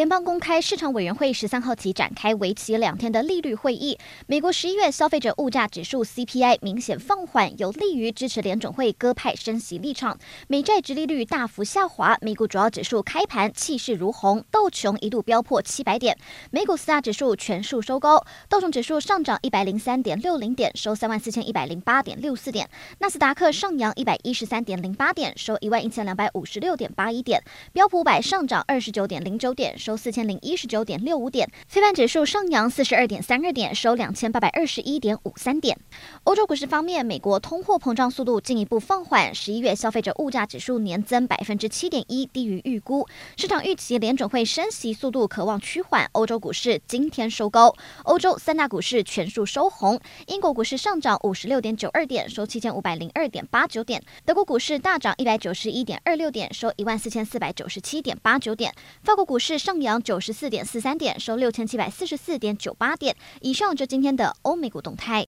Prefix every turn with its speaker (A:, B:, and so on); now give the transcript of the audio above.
A: 联邦公开市场委员会十三号起展开为期两天的利率会议。美国十一月消费者物价指数 CPI 明显放缓，有利于支持联准会鸽派升息立场。美债殖利率大幅下滑，美股主要指数开盘气势如虹，道琼一度飙破七百点。美股四大指数全数收高，道琼指数上涨一百零三点六零点，收三万四千一百零八点六四点；纳斯达克上扬一百一十三点零八点，收一万一千两百五十六点八一点；标普五百上涨二十九点零九点，收收四千零一十九点六五点，非半指数上扬四十二点三二点，收两千八百二十一点五三点。欧洲股市方面，美国通货膨胀速度进一步放缓，十一月消费者物价指数年增百分之七点一，低于预估。市场预期联准会升息速度可望趋缓。欧洲股市今天收高，欧洲三大股市全数收红。英国股市上涨五十六点九二点，收七千五百零二点八九点。德国股市大涨一百九十一点二六点，收一万四千四百九十七点八九点。法国股市上上扬九十四点四三点，收六千七百四十四点九八点。以上就今天的欧美股动态。